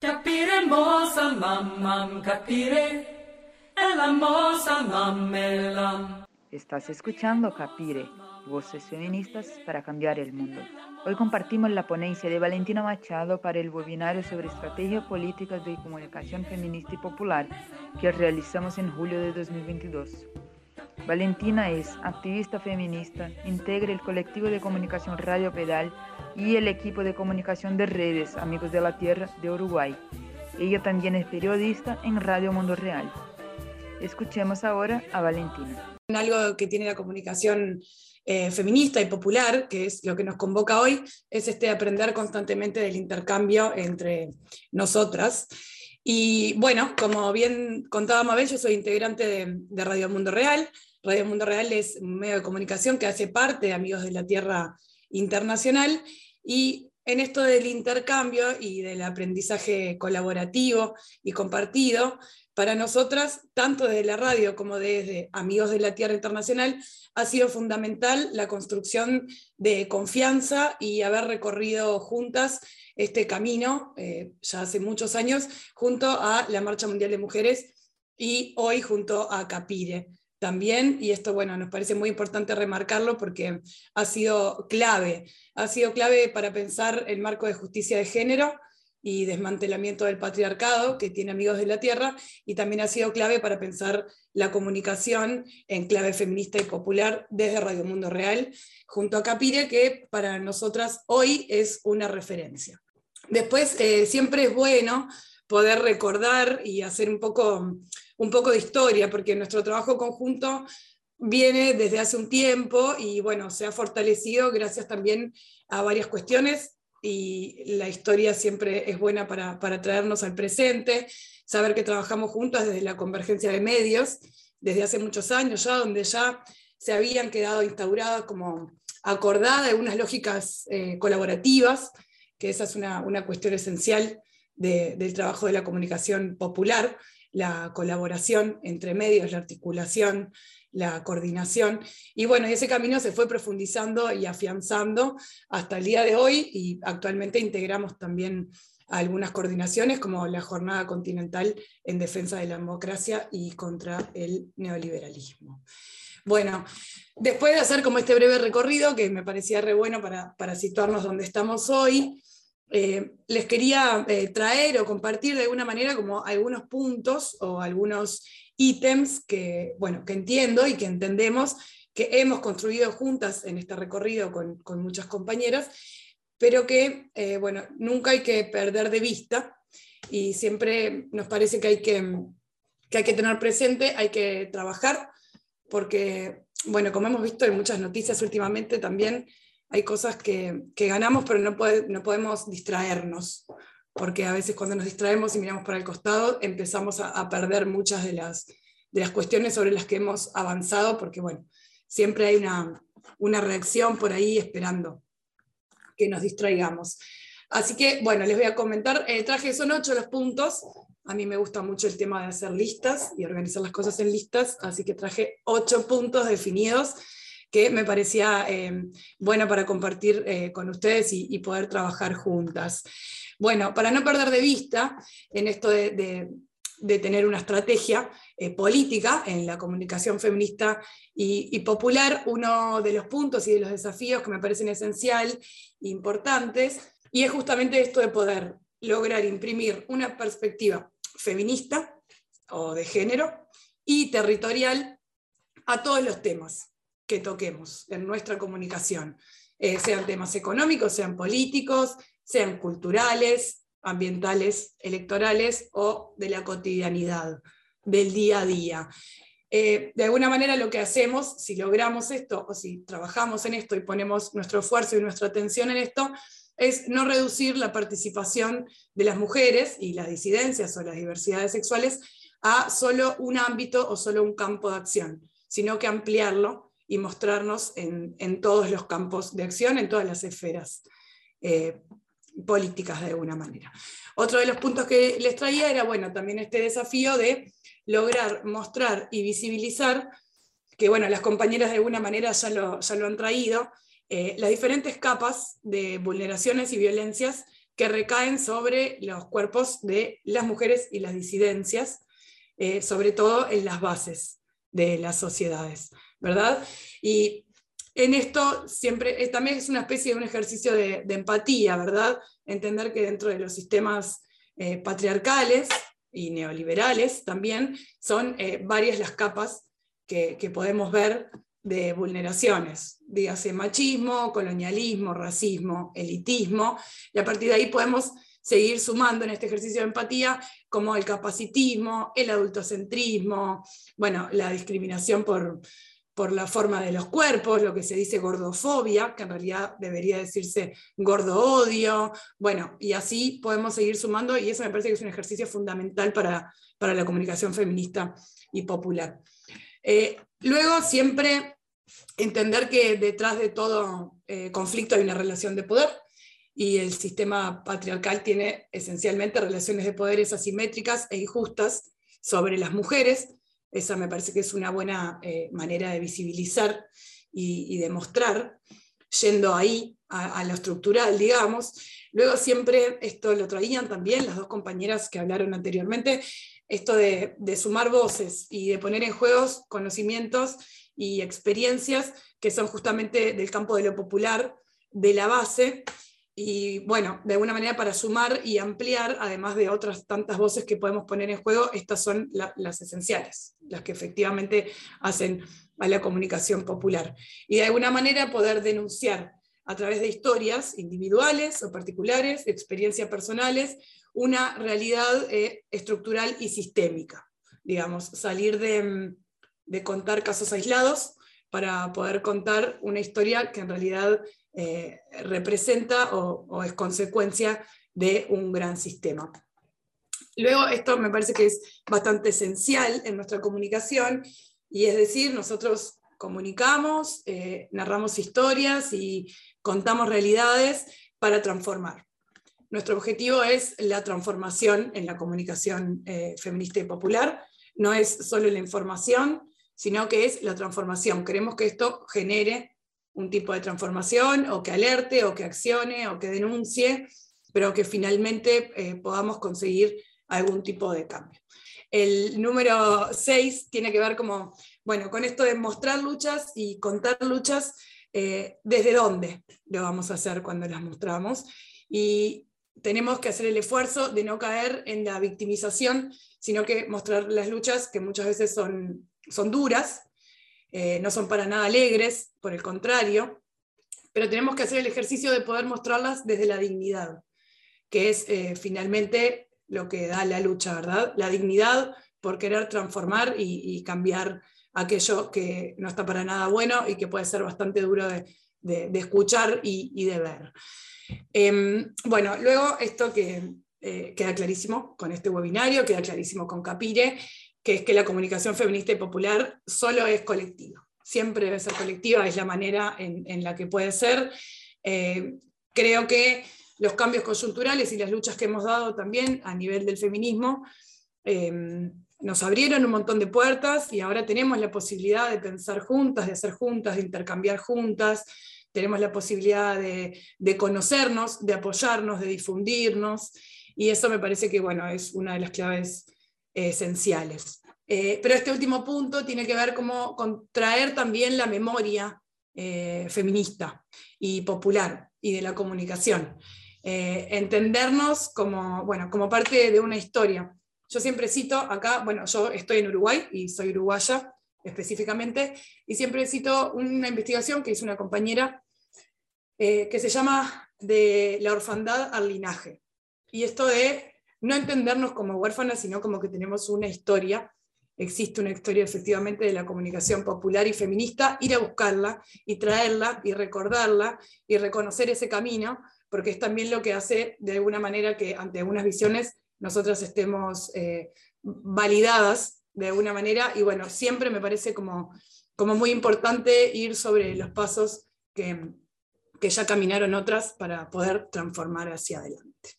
Capire moza mamam, capire, ella moza mamelam. Estás escuchando Capire, voces feministas para cambiar el mundo. Hoy compartimos la ponencia de Valentina Machado para el webinario sobre estrategia política de comunicación feminista y popular que realizamos en julio de 2022. Valentina es activista feminista, integra el colectivo de comunicación Radio Pedal y el equipo de comunicación de redes Amigos de la Tierra de Uruguay. Ella también es periodista en Radio Mundo Real. Escuchemos ahora a Valentina. Algo que tiene la comunicación eh, feminista y popular, que es lo que nos convoca hoy, es este aprender constantemente del intercambio entre nosotras. Y bueno, como bien contaba Mabel, yo soy integrante de, de Radio Mundo Real. Radio Mundo Real es un medio de comunicación que hace parte de Amigos de la Tierra Internacional. Y en esto del intercambio y del aprendizaje colaborativo y compartido, para nosotras, tanto desde la radio como desde Amigos de la Tierra Internacional, ha sido fundamental la construcción de confianza y haber recorrido juntas este camino, eh, ya hace muchos años, junto a la Marcha Mundial de Mujeres y hoy junto a Capire también, y esto, bueno, nos parece muy importante remarcarlo porque ha sido clave, ha sido clave para pensar el marco de justicia de género y desmantelamiento del patriarcado que tiene Amigos de la Tierra, y también ha sido clave para pensar la comunicación en clave feminista y popular desde Radio Mundo Real, junto a Capire, que para nosotras hoy es una referencia. Después, eh, siempre es bueno poder recordar y hacer un poco un poco de historia, porque nuestro trabajo conjunto viene desde hace un tiempo y bueno, se ha fortalecido gracias también a varias cuestiones y la historia siempre es buena para, para traernos al presente, saber que trabajamos juntas desde la convergencia de medios, desde hace muchos años ya, donde ya se habían quedado instauradas como acordadas algunas lógicas eh, colaborativas, que esa es una, una cuestión esencial del trabajo de la comunicación popular, la colaboración entre medios, la articulación, la coordinación. Y bueno, ese camino se fue profundizando y afianzando hasta el día de hoy y actualmente integramos también algunas coordinaciones como la Jornada Continental en Defensa de la Democracia y contra el Neoliberalismo. Bueno, después de hacer como este breve recorrido, que me parecía re bueno para, para situarnos donde estamos hoy, eh, les quería eh, traer o compartir de alguna manera como algunos puntos o algunos ítems que, bueno, que entiendo y que entendemos que hemos construido juntas en este recorrido con, muchas compañeras, pero que, eh, bueno, nunca hay que perder de vista y siempre nos parece que hay que, que hay que tener presente, hay que trabajar, porque, bueno, como hemos visto en muchas noticias últimamente también, hay cosas que, ganamos, pero no, no podemos distraernos, porque a veces cuando nos distraemos y miramos para el costado, empezamos a, perder muchas de las, de las cuestiones sobre las que hemos avanzado, porque bueno, siempre hay una, una reacción por ahí esperando que nos distraigamos. Así que, bueno, les voy a comentar, el traje son ocho los puntos, a mí me gusta mucho el tema de hacer listas y organizar las cosas en listas, así que traje ocho puntos definidos que me parecía eh, bueno para compartir eh, con ustedes y, poder trabajar juntas. Bueno, para no perder de vista en esto de, tener una estrategia eh, política en la comunicación feminista y, popular, uno de los puntos y de los desafíos que me parecen esencial e importantes, y es justamente esto de poder lograr imprimir una perspectiva feminista o de género y territorial a todos los temas que toquemos en nuestra comunicación, eh, sean temas económicos, sean políticos, sean culturales, ambientales, electorales o de la cotidianidad, del día a día. Eh, de alguna manera lo que hacemos, si logramos esto o si trabajamos en esto y ponemos nuestro esfuerzo y nuestra atención en esto, es no reducir la participación de las mujeres y las disidencias o las diversidades sexuales a solo un ámbito o solo un campo de acción, sino que ampliarlo y mostrarnos en, todos los campos de acción, en todas las esferas eh, políticas de alguna manera. Otro de los puntos que les traía era, bueno, también este desafío de lograr mostrar y visibilizar, que bueno, las compañeras de alguna manera ya lo, ya lo han traído, eh, las diferentes capas de vulneraciones y violencias que recaen sobre los cuerpos de las mujeres y las disidencias, eh, sobre todo en las bases de las sociedades, ¿verdad? Y en esto siempre también es una especie de un ejercicio de, empatía, ¿verdad? Entender que dentro de los sistemas eh, patriarcales y neoliberales también son eh, varias las capas que, que, podemos ver de vulneraciones, dígase machismo, colonialismo, racismo, elitismo, y a partir de ahí podemos seguir sumando en este ejercicio de empatía como el capacitismo, el adultocentrismo, bueno, la discriminación por, por la forma de los cuerpos, lo que se dice gordofobia, que en realidad debería decirse gordo odio, bueno, y así podemos seguir sumando, y eso me parece que es un ejercicio fundamental para, la comunicación feminista y popular. Eh, luego, siempre entender que detrás de todo eh, conflicto hay una relación de poder, y el sistema patriarcal tiene esencialmente relaciones de poderes asimétricas e injustas sobre las mujeres, esa me parece que es una buena eh, manera de visibilizar y, de mostrar, yendo ahí a, lo estructural, digamos. Luego siempre, esto lo traían también las dos compañeras que hablaron anteriormente, esto de, de sumar voces y de poner en juego conocimientos y experiencias que son justamente del campo de lo popular, de la base, y bueno, de alguna manera para sumar y ampliar, además de otras tantas voces que podemos poner en juego, estas son las esenciales, las que efectivamente hacen a la comunicación popular. Y de alguna manera poder denunciar a través de historias individuales o particulares, experiencias personales, una realidad eh, estructural y sistémica. Digamos, salir de, de contar casos aislados para poder contar una historia que en realidad eh, representa o, es consecuencia de un gran sistema. Luego, esto me parece que es bastante esencial en nuestra comunicación, y es decir, nosotros comunicamos, eh, narramos historias y contamos realidades para transformar. Nuestro objetivo es la transformación en la comunicación eh, feminista y popular. No es solo la información, sino que es la transformación. Queremos que esto genere un tipo de transformación, o que alerte, o que accione, o que denuncie, pero que finalmente eh, podamos conseguir algún tipo de cambio. El número 6 tiene que ver como, bueno, con esto de mostrar luchas y contar luchas, eh, desde dónde lo vamos a hacer cuando las mostramos. Y tenemos que hacer el esfuerzo de no caer en la victimización, sino que mostrar las luchas que muchas veces son, son duras, eh, no son para nada alegres, por el contrario, pero tenemos que hacer el ejercicio de poder mostrarlas desde la dignidad, que es eh, finalmente lo que da la lucha, ¿verdad? La dignidad por querer transformar y, cambiar aquello que no está para nada bueno y que puede ser bastante duro de, escuchar y, de ver. Em, bueno, luego esto que eh, queda clarísimo con este webinario, queda clarísimo con Capire, que es que la comunicación feminista y popular solo es colectiva. Siempre debe ser colectiva, es la manera en, la que puede ser. Eh, creo que los cambios coyunturales y las luchas que hemos dado también a nivel del feminismo eh, nos abrieron un montón de puertas y ahora tenemos la posibilidad de pensar juntas, de hacer juntas, de intercambiar juntas, tenemos la posibilidad de, de conocernos, de apoyarnos, de difundirnos, y eso me parece que bueno, es una de las claves esenciales. Eh, pero este último punto tiene que ver como con traer también la memoria eh, feminista y popular y de la comunicación. Eh, entendernos como, bueno, como parte de una historia. Yo siempre cito acá, bueno, yo estoy en Uruguay y soy uruguaya específicamente, y siempre cito una investigación que hizo una compañera que se llama De la orfandad al linaje. Y esto de no entendernos como huérfanas, sino como que tenemos una historia, existe una historia efectivamente de la comunicación popular y feminista, ir a buscarla y traerla y recordarla y reconocer ese camino, porque es también lo que hace de alguna manera que ante algunas visiones nosotras estemos eh, validadas de alguna manera, y bueno, siempre me parece como, como muy importante ir sobre los pasos que, que ya caminaron otras para poder transformar hacia adelante.